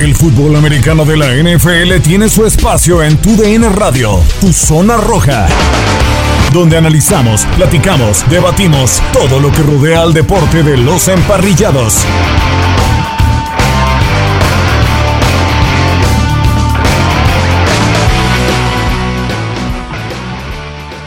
El fútbol americano de la NFL tiene su espacio en Tu DN Radio, Tu Zona Roja, donde analizamos, platicamos, debatimos todo lo que rodea al deporte de los emparrillados.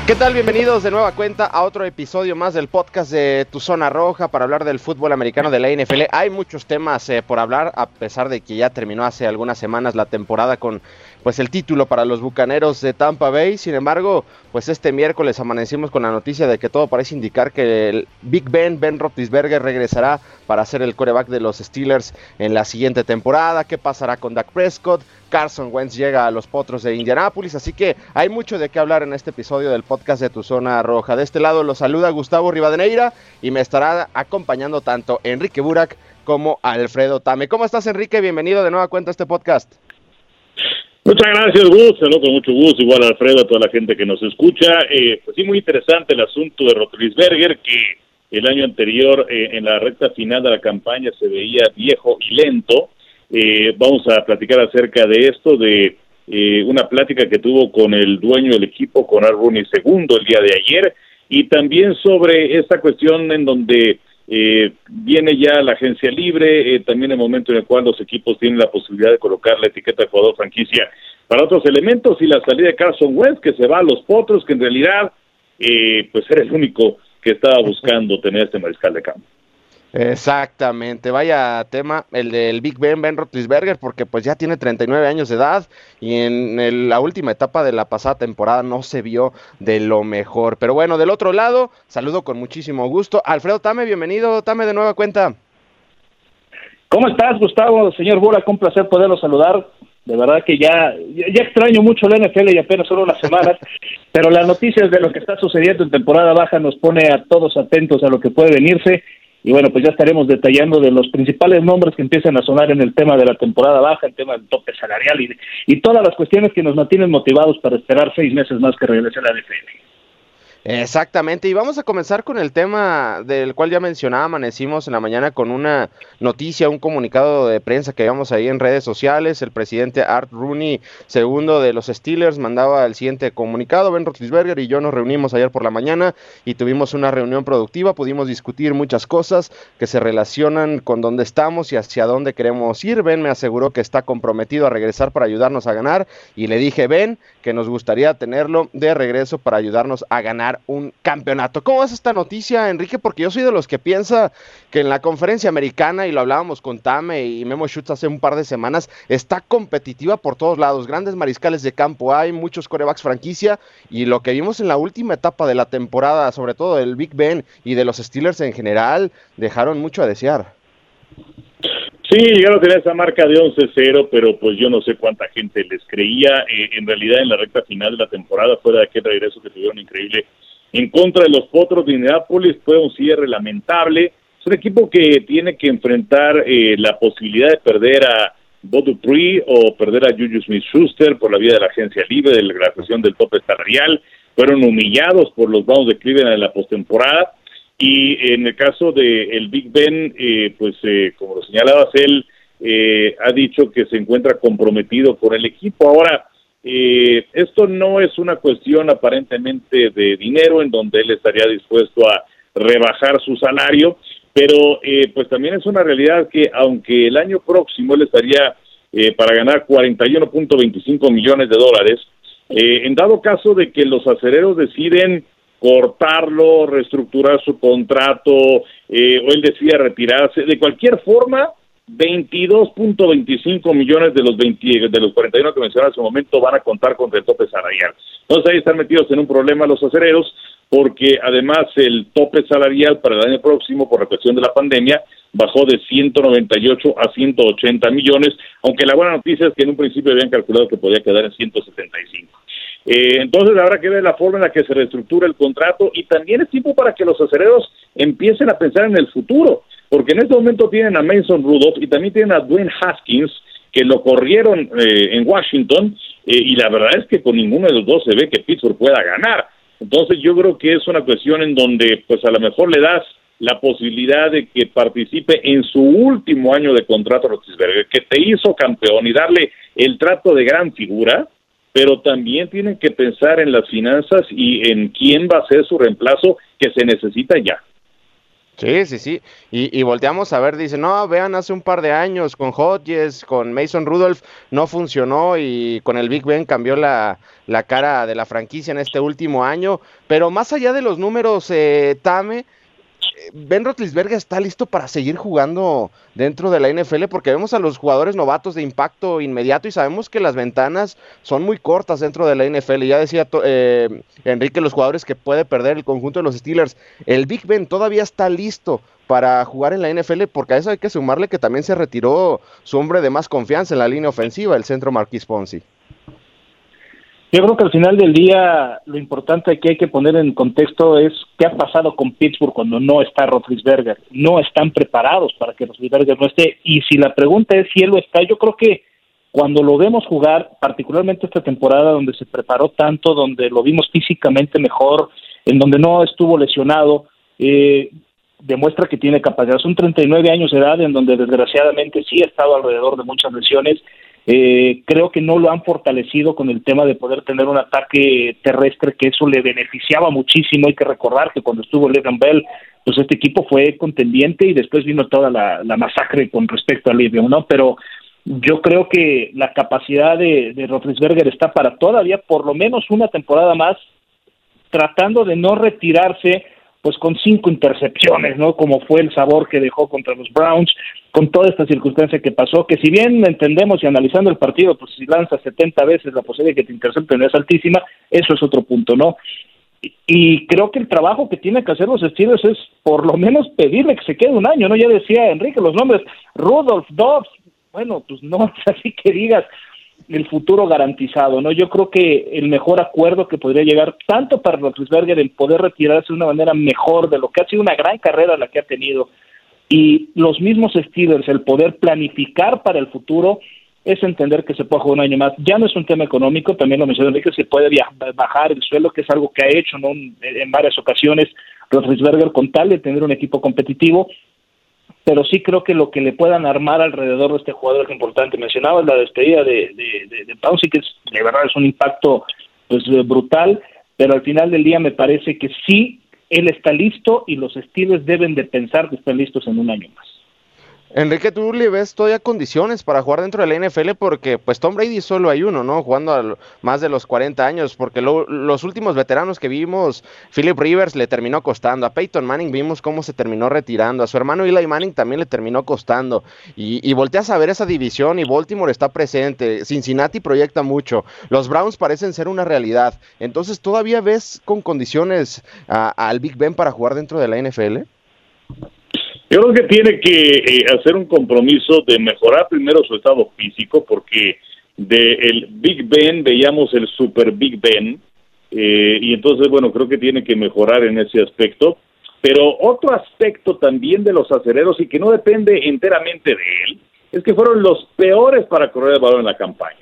¿Qué tal? Bienvenidos de nueva cuenta a otro episodio más del podcast de Tu Zona Roja para hablar del fútbol americano de la NFL. Hay muchos temas eh, por hablar, a pesar de que ya terminó hace algunas semanas la temporada con pues el título para los Bucaneros de Tampa Bay. Sin embargo, pues este miércoles amanecimos con la noticia de que todo parece indicar que el Big Ben, Ben Roethlisberger, regresará para ser el coreback de los Steelers en la siguiente temporada. ¿Qué pasará con Dak Prescott? Carson Wentz llega a los potros de Indianápolis, así que hay mucho de qué hablar en este episodio del podcast de Tu Zona Roja. De este lado lo saluda Gustavo Rivadeneira y me estará acompañando tanto Enrique Burak como Alfredo Tame. ¿Cómo estás, Enrique? Bienvenido de nueva cuenta a este podcast. Muchas gracias, Gus. Saludo con mucho gusto, igual Alfredo, a toda la gente que nos escucha. Eh, pues sí, muy interesante el asunto de Rotlisberger, que el año anterior, eh, en la recta final de la campaña, se veía viejo y lento. Eh, vamos a platicar acerca de esto, de eh, una plática que tuvo con el dueño del equipo, con Arboni segundo, el día de ayer, y también sobre esta cuestión en donde eh, viene ya la agencia libre, eh, también el momento en el cual los equipos tienen la posibilidad de colocar la etiqueta de jugador franquicia para otros elementos y la salida de Carson Wentz que se va a los potros, que en realidad eh, pues era el único que estaba buscando tener este mariscal de campo. Exactamente, vaya tema el del Big Ben, Ben Roethlisberger, porque pues ya tiene 39 años de edad y en el, la última etapa de la pasada temporada no se vio de lo mejor. Pero bueno, del otro lado, saludo con muchísimo gusto. Alfredo Tame, bienvenido, Tame de nueva cuenta. ¿Cómo estás, Gustavo? Señor Bura, con placer poderlo saludar. De verdad que ya, ya extraño mucho la NFL y apenas solo unas semanas, pero las noticias de lo que está sucediendo en temporada baja nos pone a todos atentos a lo que puede venirse y bueno, pues ya estaremos detallando de los principales nombres que empiezan a sonar en el tema de la temporada baja, el tema del tope salarial y, y todas las cuestiones que nos mantienen motivados para esperar seis meses más que regrese la NFL. Exactamente, y vamos a comenzar con el tema del cual ya mencionaba, amanecimos en la mañana con una noticia, un comunicado de prensa que vimos ahí en redes sociales, el presidente Art Rooney, segundo de los Steelers, mandaba el siguiente comunicado, Ben Roethlisberger y yo nos reunimos ayer por la mañana y tuvimos una reunión productiva, pudimos discutir muchas cosas que se relacionan con dónde estamos y hacia dónde queremos ir, Ben me aseguró que está comprometido a regresar para ayudarnos a ganar y le dije, Ben, que nos gustaría tenerlo de regreso para ayudarnos a ganar un campeonato. ¿Cómo es esta noticia, Enrique? Porque yo soy de los que piensa que en la conferencia americana, y lo hablábamos con Tame y Memo Schutz hace un par de semanas, está competitiva por todos lados. Grandes mariscales de campo, hay muchos corebacks franquicia, y lo que vimos en la última etapa de la temporada, sobre todo del Big Ben y de los Steelers en general, dejaron mucho a desear. Sí, llegaron a tener esa marca de 11-0, pero pues yo no sé cuánta gente les creía. Eh, en realidad, en la recta final de la temporada, fuera de aquel regreso que tuvieron increíble en contra de los Potros de Indianapolis, fue un cierre lamentable. Es un equipo que tiene que enfrentar eh, la posibilidad de perder a Dupree o perder a Juju Smith-Schuster por la vía de la agencia libre, de la cuestión del tope salarial. Fueron humillados por los Browns de Cleveland en la postemporada y en el caso de el Big Ben, eh, pues eh, como lo señalabas, él eh, ha dicho que se encuentra comprometido con el equipo. Ahora, eh, esto no es una cuestión aparentemente de dinero en donde él estaría dispuesto a rebajar su salario, pero eh, pues también es una realidad que aunque el año próximo él estaría eh, para ganar 41.25 millones de dólares, eh, en dado caso de que los acereros deciden cortarlo, reestructurar su contrato, eh, o él decida retirarse, de cualquier forma, 22.25 millones de los 20, de los 41 que mencioné hace un momento van a contar contra el tope salarial. Entonces ahí están metidos en un problema los acereros porque además el tope salarial para el año próximo por la cuestión de la pandemia bajó de 198 a 180 millones, aunque la buena noticia es que en un principio habían calculado que podía quedar en 175. Eh, entonces habrá que ver la forma en la que se reestructura el contrato y también es tiempo para que los acereros empiecen a pensar en el futuro porque en este momento tienen a Mason Rudolph y también tienen a Dwayne Haskins, que lo corrieron eh, en Washington, eh, y la verdad es que con ninguno de los dos se ve que Pittsburgh pueda ganar. Entonces yo creo que es una cuestión en donde pues a lo mejor le das la posibilidad de que participe en su último año de contrato Rotisberger, que te hizo campeón y darle el trato de gran figura, pero también tienen que pensar en las finanzas y en quién va a ser su reemplazo que se necesita ya. Sí, sí, sí. Y, volteamos a ver, dice, no, vean, hace un par de años con Hodges, con Mason Rudolph, no funcionó y con el Big Ben cambió la, la cara de la franquicia en este último año. Pero más allá de los números, eh, Tame, Ben Roethlisberger está listo para seguir jugando dentro de la NFL porque vemos a los jugadores novatos de impacto inmediato y sabemos que las ventanas son muy cortas dentro de la NFL. Ya decía eh, Enrique, los jugadores que puede perder el conjunto de los Steelers. El Big Ben todavía está listo para jugar en la NFL porque a eso hay que sumarle que también se retiró su hombre de más confianza en la línea ofensiva, el centro Marquis Ponzi. Yo creo que al final del día lo importante que hay que poner en contexto es qué ha pasado con Pittsburgh cuando no está Roethlisberger. No están preparados para que Roethlisberger no esté. Y si la pregunta es si él lo está, yo creo que cuando lo vemos jugar, particularmente esta temporada donde se preparó tanto, donde lo vimos físicamente mejor, en donde no estuvo lesionado, eh, demuestra que tiene capacidad. Son 39 años de edad en donde desgraciadamente sí ha estado alrededor de muchas lesiones eh, creo que no lo han fortalecido con el tema de poder tener un ataque terrestre, que eso le beneficiaba muchísimo. Hay que recordar que cuando estuvo Le'Veon Bell, pues este equipo fue contendiente y después vino toda la, masacre con respecto a Le'Veon, ¿no? Pero yo creo que la capacidad de, de está para todavía por lo menos una temporada más, tratando de no retirarse pues con cinco intercepciones, ¿no? Como fue el sabor que dejó contra los Browns, con toda esta circunstancia que pasó, que si bien entendemos y analizando el partido, pues si lanza 70 veces la posibilidad de que te intercepten es altísima, eso es otro punto, ¿no? Y, creo que el trabajo que tiene que hacer los Steelers es por lo menos pedirle que se quede un año, ¿no? Ya decía Enrique los nombres, Rudolph, Dobbs, bueno, pues no así que digas, el futuro garantizado, ¿no? Yo creo que el mejor acuerdo que podría llegar tanto para Roethlisberger el poder retirarse de una manera mejor de lo que ha sido una gran carrera la que ha tenido y los mismos Steelers el poder planificar para el futuro es entender que se puede jugar un año más. Ya no es un tema económico, también lo mencionó Enrique, se puede bajar el suelo, que es algo que ha hecho ¿no? en varias ocasiones Roethlisberger con tal de tener un equipo competitivo pero sí creo que lo que le puedan armar alrededor de este jugador es importante. Mencionaba la despedida de, de, de, Pausi, que es, de verdad es un impacto pues brutal, pero al final del día me parece que sí, él está listo y los estilos deben de pensar que están listos en un año más. Enrique, ¿tú le ves todavía condiciones para jugar dentro de la NFL? Porque pues Tom Brady solo hay uno, ¿no? Jugando a más de los 40 años, porque los últimos veteranos que vimos, Philip Rivers le terminó costando, a Peyton Manning vimos cómo se terminó retirando, a su hermano Eli Manning también le terminó costando, y, y volteas a ver esa división y Baltimore está presente, Cincinnati proyecta mucho, los Browns parecen ser una realidad, entonces ¿todavía ves con condiciones al Big Ben para jugar dentro de la NFL? Yo creo que tiene que eh, hacer un compromiso de mejorar primero su estado físico, porque de el Big Ben veíamos el Super Big Ben, eh, y entonces, bueno, creo que tiene que mejorar en ese aspecto. Pero otro aspecto también de los acereros y que no depende enteramente de él, es que fueron los peores para correr el balón en la campaña.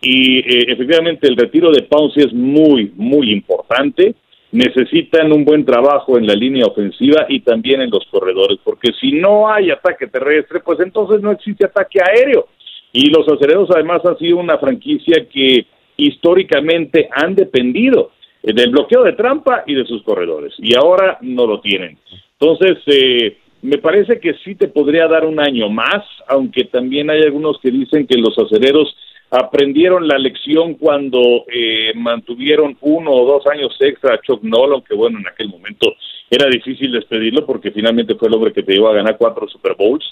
Y eh, efectivamente el retiro de Pounce es muy, muy importante necesitan un buen trabajo en la línea ofensiva y también en los corredores, porque si no hay ataque terrestre, pues entonces no existe ataque aéreo. Y los acereros además han sido una franquicia que históricamente han dependido del bloqueo de trampa y de sus corredores, y ahora no lo tienen. Entonces, eh, me parece que sí te podría dar un año más, aunque también hay algunos que dicen que los acereros aprendieron la lección cuando eh, mantuvieron uno o dos años extra a Chuck Nolan, que bueno, en aquel momento era difícil despedirlo porque finalmente fue el hombre que te llevó a ganar cuatro Super Bowls.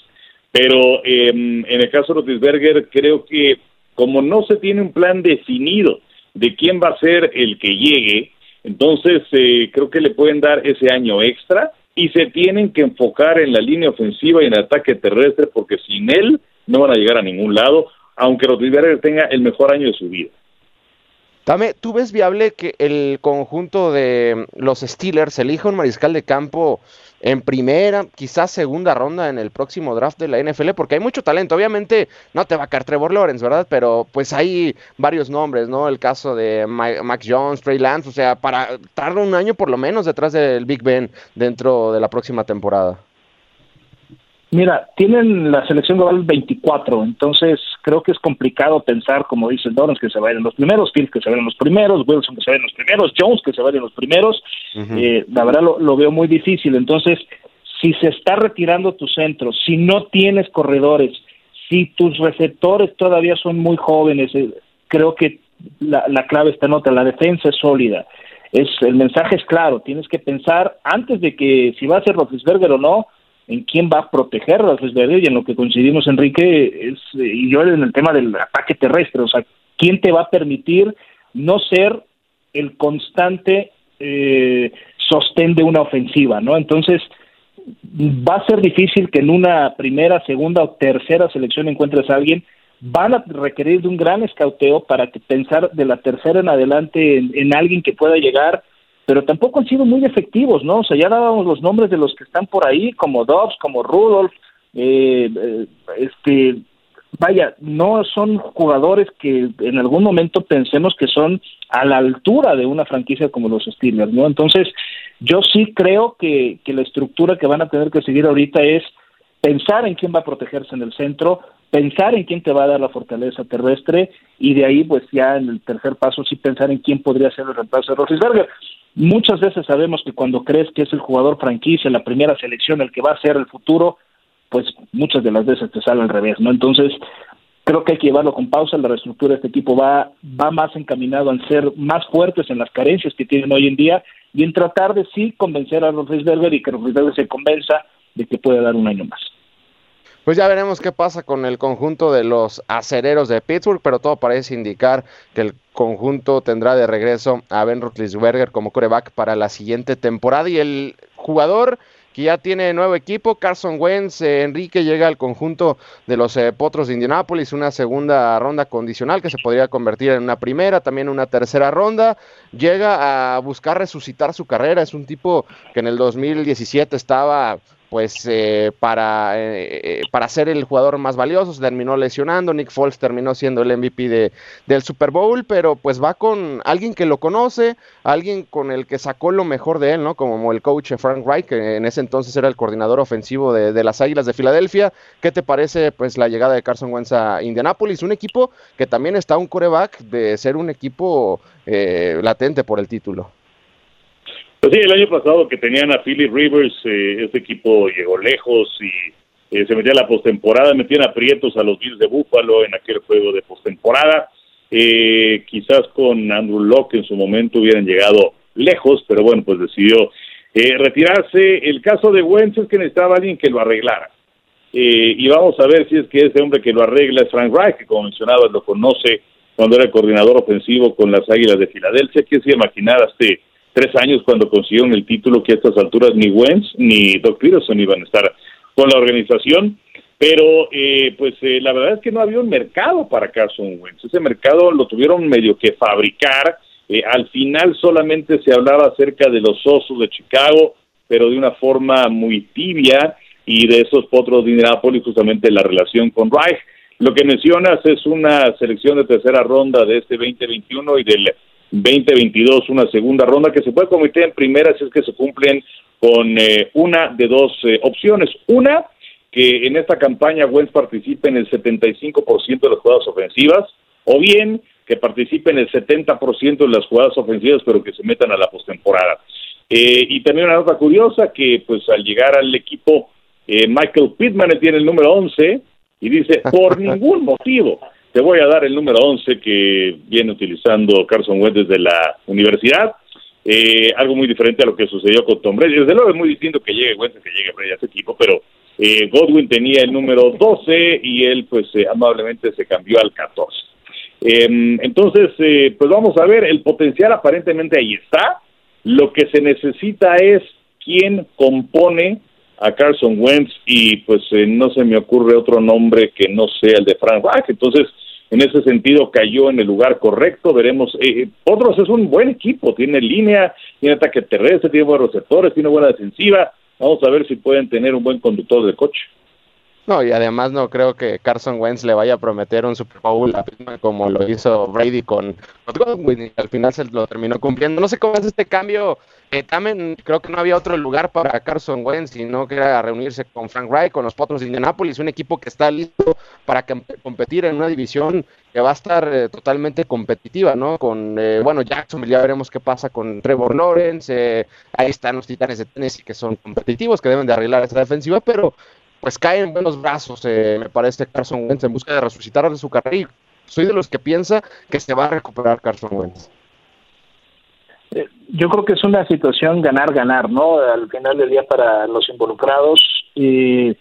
Pero em, en el caso de Rotisberger, creo que como no se tiene un plan definido de quién va a ser el que llegue, entonces eh, creo que le pueden dar ese año extra y se tienen que enfocar en la línea ofensiva y en el ataque terrestre porque sin él no van a llegar a ningún lado, aunque Rotisberger tenga el mejor año de su vida. Dame, ¿tú ves viable que el conjunto de los Steelers elija un mariscal de campo en primera, quizás segunda ronda en el próximo draft de la NFL? Porque hay mucho talento. Obviamente no te va a caer Trevor Lawrence, ¿verdad? Pero pues hay varios nombres, ¿no? El caso de Max Jones, Trey Lance, o sea, para tardar un año por lo menos detrás del Big Ben dentro de la próxima temporada. Mira, tienen la selección global 24, entonces creo que es complicado pensar, como dice Lawrence, que se vayan los primeros, Fields que se vayan los primeros, Wilson que se vayan los primeros, Jones que se vayan los primeros. eh, la verdad lo, lo, veo muy difícil. Entonces, si se está retirando tu centro, si no tienes corredores, si tus receptores todavía son muy jóvenes, eh, creo que la, la clave está en otra, la defensa es sólida. Es, el mensaje es claro, tienes que pensar antes de que si va a ser Roethlisberger o no, en quién va a proteger a Roethlisberger y en lo que coincidimos Enrique es y yo en el tema del ataque terrestre, o sea, quién te va a permitir no ser el constante eh, sostén de una ofensiva, ¿no? Entonces va a ser difícil que en una primera, segunda o tercera selección encuentres a alguien. Van a requerir de un gran escauteo para que pensar de la tercera en adelante en alguien que pueda llegar pero tampoco han sido muy efectivos, ¿no? O sea, ya dábamos los nombres de los que están por ahí, como Dobbs, como Rudolph, eh, eh, este, vaya, no son jugadores que en algún momento pensemos que son a la altura de una franquicia como los Steelers, ¿no? Entonces, yo sí creo que, que la estructura que van a tener que seguir ahorita es pensar en quién va a protegerse en el centro, pensar en quién te va a dar la fortaleza terrestre y de ahí pues ya en el tercer paso sí pensar en quién podría ser el reemplazo de Roethlisberger. Muchas veces sabemos que cuando crees que es el jugador franquicia, la primera selección, el que va a ser el futuro, pues muchas de las veces te sale al revés, ¿no? Entonces, creo que hay que llevarlo con pausa, la reestructura de este equipo va, va más encaminado a ser más fuertes en las carencias que tienen hoy en día y en tratar de sí convencer a Roethlisberger y que Roethlisberger se convenza de que puede dar un año más. Pues ya veremos qué pasa con el conjunto de los acereros de Pittsburgh, pero todo parece indicar que el conjunto tendrá de regreso a Ben Roethlisberger como coreback para la siguiente temporada. Y el jugador que ya tiene nuevo equipo, Carson Wentz, eh, Enrique llega al conjunto de los eh, Potros de Indianápolis, una segunda ronda condicional que se podría convertir en una primera, también una tercera ronda, llega a buscar resucitar su carrera, es un tipo que en el 2017 estaba pues eh, para, eh, para ser el jugador más valioso, se terminó lesionando, Nick Foles terminó siendo el MVP de, del Super Bowl, pero pues va con alguien que lo conoce, alguien con el que sacó lo mejor de él, ¿no? Como el coach Frank Wright, que en ese entonces era el coordinador ofensivo de, de las Águilas de Filadelfia. ¿Qué te parece pues la llegada de Carson Wentz a Indianapolis? Un equipo que también está un coreback de ser un equipo eh, latente por el título. Pues sí, el año pasado que tenían a Philly Rivers, eh, ese equipo llegó lejos y eh, se metía a la postemporada, metían aprietos a los Bills de Buffalo en aquel juego de postemporada. Eh, quizás con Andrew Locke en su momento hubieran llegado lejos, pero bueno, pues decidió eh, retirarse. El caso de Wentz es que necesitaba alguien que lo arreglara. Eh, y vamos a ver si es que ese hombre que lo arregla es Frank Reich, que como mencionabas lo conoce cuando era coordinador ofensivo con las Águilas de Filadelfia. ¿Quién se imaginar hace tres años cuando consiguieron el título que a estas alturas ni Wentz ni Doc Peterson iban a estar con la organización? Pero eh, pues eh, la verdad es que no había un mercado para Carson Wentz. Ese mercado lo tuvieron medio que fabricar. Eh, al final solamente se hablaba acerca de los osos de Chicago, pero de una forma muy tibia y de esos potros de Indianapolis, justamente la relación con Reich. Lo que mencionas es una selección de tercera ronda de este 2021 y del 2022 una segunda ronda que se puede convertir en primera si es que se cumplen con eh, una de dos eh, opciones. Una, que en esta campaña Wentz participe en el 75% de las jugadas ofensivas, o bien que participe en el 70% de las jugadas ofensivas, pero que se metan a la postemporada. Eh, y también una nota curiosa que pues al llegar al equipo eh, Michael Pittman tiene el número 11 y dice, por ningún motivo te voy a dar el número 11 que viene utilizando Carson Wentz desde la universidad. Eh, algo muy diferente a lo que sucedió con Tom Brady. Desde luego es muy distinto que llegue Wentz que llegue Brady a ese equipo, pero Eh, Godwin tenía el número 12 y él pues eh, amablemente se cambió al 14. Em, entonces, eh, pues vamos a ver, el potencial aparentemente ahí está. Lo que se necesita es quién compone a Carson Wentz y pues no se me ocurre otro nombre que no sea el de Frank Reich. Entonces, en ese sentido cayó en el lugar correcto. Veremos, eh, otros es un buen equipo, tiene línea, tiene ataque terrestre, tiene buenos receptores, tiene buena defensiva. Vamos a ver si pueden tener un buen conductor de coche. No, y además no creo que Carson Wentz le vaya a prometer un Super Bowl como lo hizo Brady con Godwin y al final se lo terminó cumpliendo. No sé cómo es este cambio. Eh, también creo que no había otro lugar para Carson Wentz, sino que era reunirse con Frank Wright, con los Potros de Indianapolis, un equipo que está listo para competir en una división que va a estar eh, totalmente competitiva, ¿no? Con, eh, bueno, Jackson, ya veremos qué pasa con Trevor Lawrence, ahí están los Titanes de Tennessee que son competitivos, que deben de arreglar esta defensiva, pero pues cae en buenos brazos, eh, me parece, Carson Wentz en busca de resucitar de su carrera. soy de los que piensa que se va a recuperar Carson Wentz. Eh, yo creo que es una situación ganar-ganar, ¿no? Al final del día para los involucrados. y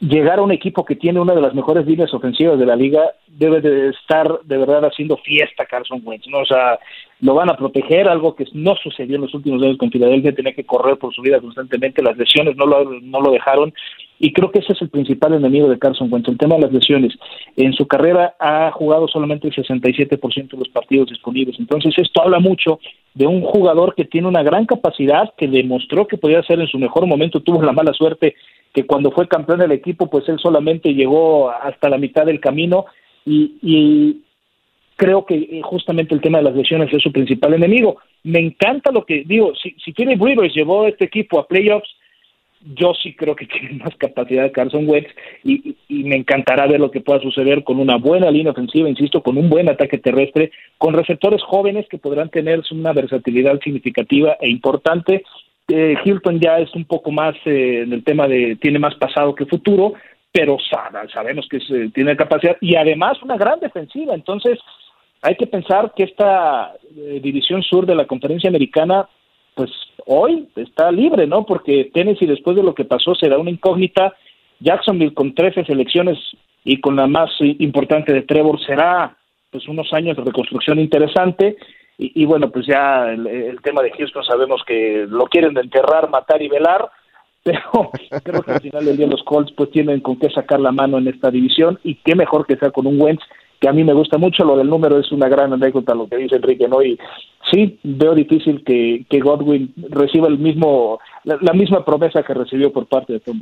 llegar a un equipo que tiene una de las mejores líneas ofensivas de la liga debe de estar de verdad haciendo fiesta Carson Wentz, ¿no? O sea, lo van a proteger, algo que no sucedió en los últimos años con Filadelfia, tenía que correr por su vida constantemente, las lesiones no lo, no lo dejaron, y creo que ese es el principal enemigo de Carson Wentz, el tema de las lesiones. En su carrera ha jugado solamente el 67% de los partidos disponibles, entonces esto habla mucho de un jugador que tiene una gran capacidad, que demostró que podía ser en su mejor momento, tuvo la mala suerte que cuando fue campeón del equipo, pues él solamente llegó hasta la mitad del camino y, creo que eh, justamente el tema de las lesiones es su principal enemigo. Me encanta lo que digo, si, si Philip Rivers llevó este equipo a playoffs, yo sí creo que tiene más capacidad Carson Wentz y, me encantará ver lo que pueda suceder con una buena línea ofensiva, insisto, con un buen ataque terrestre, con receptores jóvenes que podrán tener una versatilidad significativa e importante eh, Hilton ya es un poco más eh, en el tema de tiene más pasado que futuro, pero sabemos que eh, tiene capacidad y además una gran defensiva. Entonces, hay que pensar que esta división sur de la conferencia americana, pues hoy está libre, ¿no? Porque Tennessee, después de lo que pasó, será una incógnita. Jacksonville con 13 selecciones y con la más importante de Trevor será pues unos años de reconstrucción interesante y, bueno, pues ya el, tema de Houston sabemos que lo quieren enterrar, matar y velar, pero creo que al final del día los Colts pues tienen con qué sacar la mano en esta división y qué mejor que sea con un Wentz que a mí me gusta mucho, lo del número es una gran anécdota lo que dice Enrique, ¿no? Y sí, veo difícil que, que Godwin reciba el mismo, la, misma promesa que recibió por parte de Tom.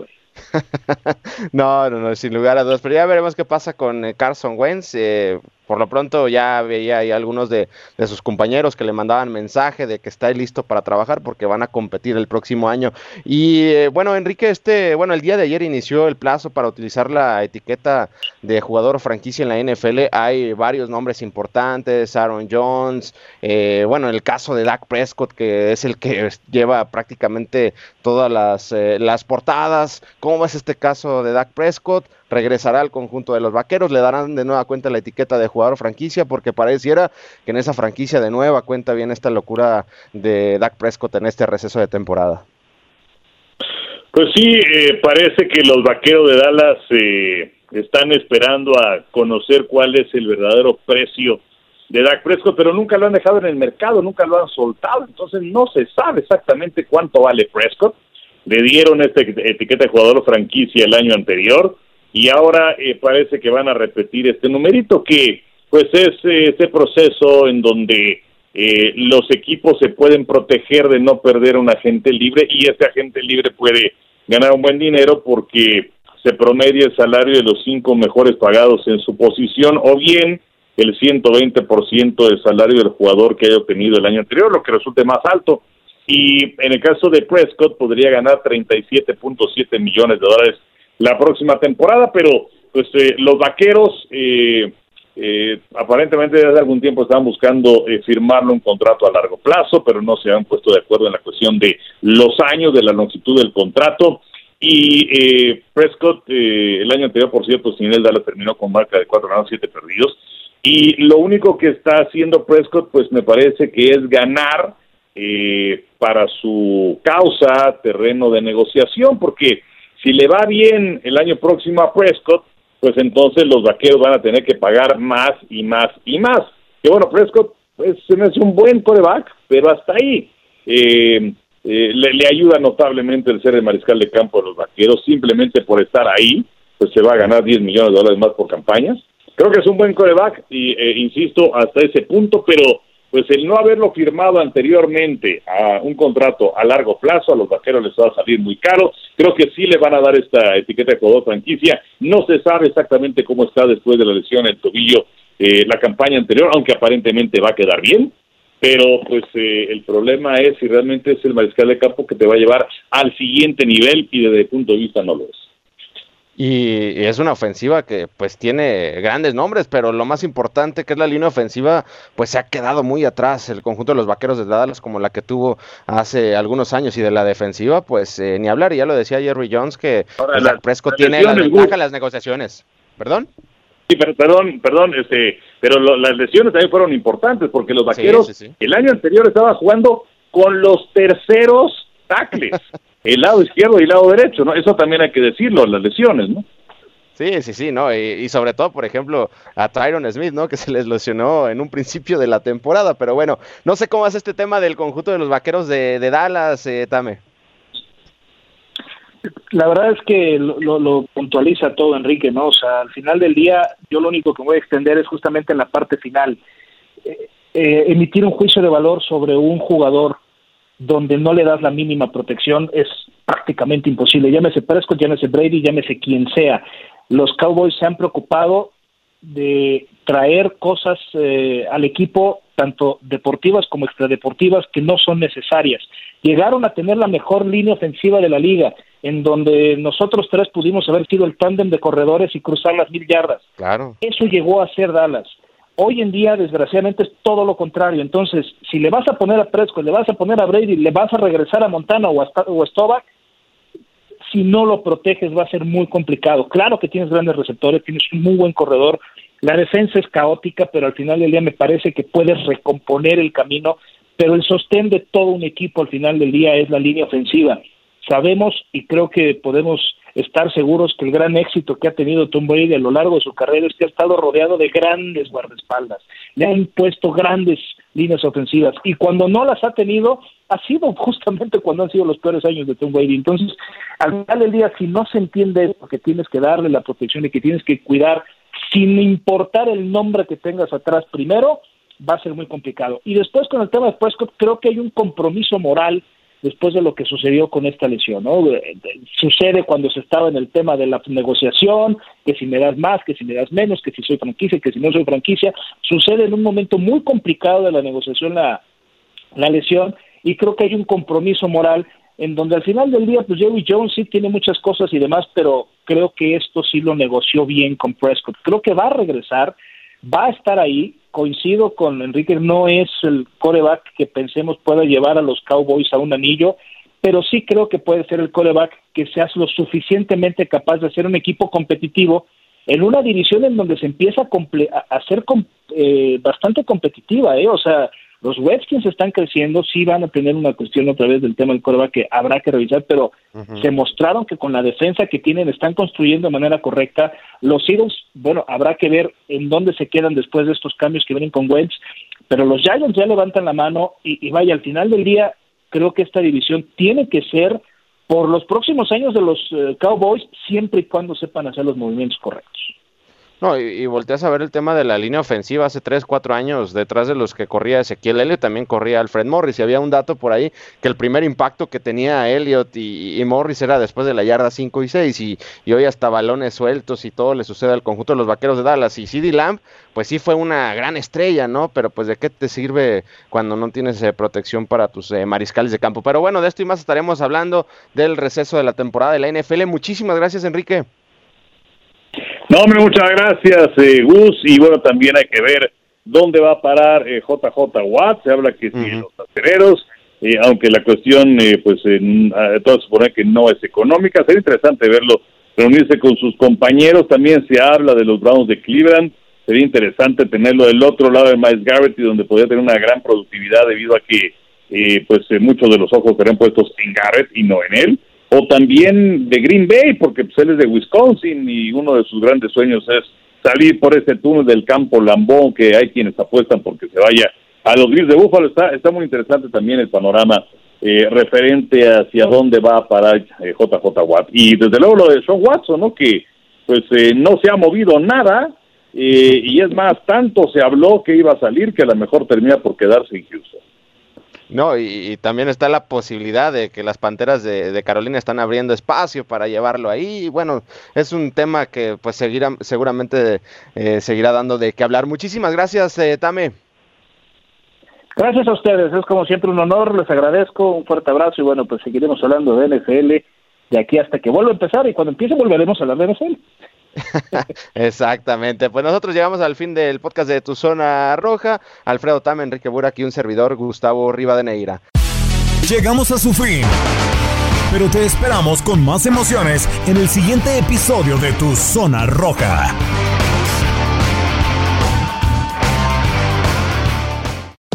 no, no, no, sin lugar a dudas, pero ya veremos qué pasa con eh, Carson Wentz, eh, por lo pronto ya veía ahí algunos de, sus compañeros que le mandaban mensaje de que está listo para trabajar porque van a competir el próximo año. Y eh, bueno, Enrique, este, bueno, el día de ayer inició el plazo para utilizar la etiqueta de jugador franquicia en la NFL. Hay varios nombres importantes, Aaron Jones, eh, bueno, el caso de Dak Prescott, que es el que lleva prácticamente todas las, las portadas. ¿Cómo ves este caso de Dak Prescott? regresará al conjunto de los vaqueros, le darán de nueva cuenta la etiqueta de jugador franquicia, porque pareciera que en esa franquicia de nueva cuenta viene esta locura de Dak Prescott en este receso de temporada. Pues sí, eh, parece que los vaqueros de Dallas eh, están esperando a conocer cuál es el verdadero precio de Dak Prescott, pero nunca lo han dejado en el mercado, nunca lo han soltado, entonces no se sabe exactamente cuánto vale Prescott. Le dieron esta etiqueta de jugador franquicia el año anterior, y ahora eh, parece que van a repetir este numerito que pues es eh, ese proceso en donde eh, los equipos se pueden proteger de no perder un agente libre y ese agente libre puede ganar un buen dinero porque se promedia el salario de los cinco mejores pagados en su posición o bien el 120% del salario del jugador que haya obtenido el año anterior, lo que resulte más alto. Y en el caso de Prescott podría ganar 37.7 millones de dólares la próxima temporada, pero pues eh, los vaqueros eh, eh, aparentemente desde algún tiempo estaban buscando eh, firmarle un contrato a largo plazo, pero no se han puesto de acuerdo en la cuestión de los años, de la longitud del contrato. Y eh, Prescott, el año anterior, por cierto, sin él, Dallas terminó con marca de cuatro ganados, siete perdidos. Y lo único que está haciendo Prescott, pues me parece que es ganar para su causa terreno de negociación, porque Si le va bien el año próximo a Prescott, pues entonces los vaqueros van a tener que pagar más y más y más. Que bueno, Prescott pues, es un buen coreback, pero hasta ahí. Eh, eh, le, ayuda notablemente el ser el mariscal de campo de los vaqueros, simplemente por estar ahí, pues se va a ganar 10 millones de dólares más por campañas. Creo que es un buen coreback, y eh, insisto, hasta ese punto, pero pues el no haberlo firmado anteriormente a un contrato a largo plazo, a los vaqueros les va a salir muy caro. Creo que sí le van a dar esta etiqueta de franquicia. No se sabe exactamente cómo está después de la lesión en el tobillo eh, la campaña anterior, aunque aparentemente va a quedar bien pero pues eh, el problema es si realmente es el mariscal de campo que te va a llevar al siguiente nivel y desde el punto de vista no lo es. Y, es una ofensiva que pues tiene grandes nombres, pero lo más importante que es la línea ofensiva, pues se ha quedado muy atrás. El conjunto de los vaqueros de Dallas como la que tuvo hace algunos años y de la defensiva, pues eh, ni hablar, y ya lo decía Jerry Jones que pues, el Prescott tiene la ventaja en las negociaciones. ¿Perdón? Sí, pero, perdón, perdón, este, pero las lesiones también fueron importantes porque los vaqueros el año anterior estaban jugando con los terceros tackles, el lado izquierdo y el lado derecho, ¿no? Eso también hay que decirlo, las lesiones, ¿no? Sí, sí, sí, ¿no? Y, sobre todo, por ejemplo, a Tyron Smith, ¿no? Que se les lesionó en un principio de la temporada, pero bueno, no sé cómo es este tema del conjunto de los vaqueros de, Dallas, eh, Tame. La verdad es que lo, puntualiza todo Enrique, ¿no? O sea, al final del día yo lo único que voy a extender es justamente en la parte final. Eh, eh, emitir un juicio de valor sobre un jugador donde no le das la mínima protección es prácticamente imposible. Llámese Prescott, llámese Brady, llámese quien sea. Los Cowboys se han preocupado de traer cosas eh, al equipo, tanto deportivas como extradeportivas, que no son necesarias. Llegaron a tener la mejor línea ofensiva de la liga en donde nosotros tres pudimos haber sido el tándem de corredores y cruzar las mil yardas. Claro. Eso llegó a ser Dallas. Hoy en día, desgraciadamente, es todo lo contrario. Entonces, si le vas a poner a Prescott, le vas a poner a Brady, le vas a regresar a Montana o a, o si no lo proteges va a ser muy complicado. Claro que tienes grandes receptores, tienes un muy buen corredor, la defensa es caótica, pero al final del día me parece que puedes recomponer el camino, pero el sostén de todo un equipo al final del día es la línea ofensiva sabemos y creo que podemos estar seguros que el gran éxito que ha tenido Tom Brady a lo largo de su carrera es que ha estado rodeado de grandes guardaespaldas, le han puesto grandes líneas ofensivas y cuando no las ha tenido ha sido justamente cuando han sido los peores años de Tom Brady. Entonces, al final del día, si no se entiende que tienes que darle la protección y que tienes que cuidar sin importar el nombre que tengas atrás primero, va a ser muy complicado. Y después con el tema de Prescott, creo que hay un compromiso moral después de lo que sucedió con esta lesión, ¿no? Eh, sucede cuando se estaba en el tema de la negociación, que si me das más, que si me das menos, que si soy franquicia, que si no soy franquicia, sucede en un momento muy complicado de la negociación la, la lesión y creo que hay un compromiso moral en donde al final del día, pues Jerry Jones sí tiene muchas cosas y demás, pero creo que esto sí lo negoció bien con Prescott. Creo que va a regresar, va a estar ahí, coincido con Enrique, no es el coreback que pensemos pueda llevar a los Cowboys a un anillo, pero sí creo que puede ser el coreback que seas lo suficientemente capaz de hacer un equipo competitivo en una división en donde se empieza a, a, ser eh, bastante competitiva, ¿eh? O sea, los Redskins están creciendo, sí van a tener una cuestión otra vez del tema del coreback que habrá que revisar, pero se mostraron que con la defensa que tienen están construyendo de manera correcta. Los Eagles, bueno, habrá que ver en dónde se quedan después de estos cambios que vienen con Wentz, pero los Giants ya levantan la mano y, vaya, al final del día creo que esta división tiene que ser por los próximos años de los eh, Cowboys siempre y cuando sepan hacer los movimientos correctos. No, y, volteas a ver el tema de la línea ofensiva hace 3, 4 años, detrás de los que corría Ezequiel Elliott, también corría Alfred Morris, y había un dato por ahí que el primer impacto que tenía Elliott y, Morris era después de la yarda 5 y 6, y, hoy hasta balones sueltos y todo le sucede al conjunto de los vaqueros de Dallas, y CD Lamb, pues sí fue una gran estrella, ¿no? Pero pues de qué te sirve cuando no tienes eh, protección para tus eh, mariscales de campo. Pero bueno, de esto y más estaremos hablando del receso de la temporada de la NFL. Muchísimas gracias, Enrique. No, hombre, muchas gracias, eh, Gus. Y bueno, también hay que ver dónde va a parar eh, JJ Watt. Se habla que sí, los acereros, eh, aunque la cuestión, eh, pues, eh, todo se supone que no es económica. Sería interesante verlo reunirse con sus compañeros. También se habla de los Browns de Cleveland. Sería interesante tenerlo del otro lado de Miles Garrett, y donde podría tener una gran productividad debido a que, eh, pues, muchos de los ojos serían puestos en Garrett y no en él o también de Green Bay, porque pues, él es de Wisconsin y uno de sus grandes sueños es salir por ese túnel del campo Lambón, que hay quienes apuestan porque se vaya a los Bills de Búfalo. Está, está muy interesante también el panorama eh, referente hacia dónde va a parar JJ eh, Watt. Y desde luego lo de Sean Watson, ¿no? Que pues eh, no se ha movido nada y es más, tanto se habló que iba a salir que a lo mejor termina por quedarse en Houston. No, y, también está la posibilidad de que las Panteras de, Carolina están abriendo espacio para llevarlo ahí. Y bueno, es un tema que pues seguirá, seguramente seguirá dando de qué hablar. Muchísimas gracias, Tame. Gracias a ustedes, es como siempre un honor, les agradezco, un fuerte abrazo y bueno, pues seguiremos hablando de NFL de aquí hasta que vuelva a empezar y cuando empiece volveremos a hablar de NFL. Exactamente, pues nosotros llegamos al fin del podcast de Tu Zona Roja, Alfredo Tame, Enrique Burak y un servidor, Gustavo Rivadeneira. Llegamos a su fin, pero te esperamos con más emociones en el siguiente episodio de Tu Zona Roja.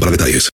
para detalles.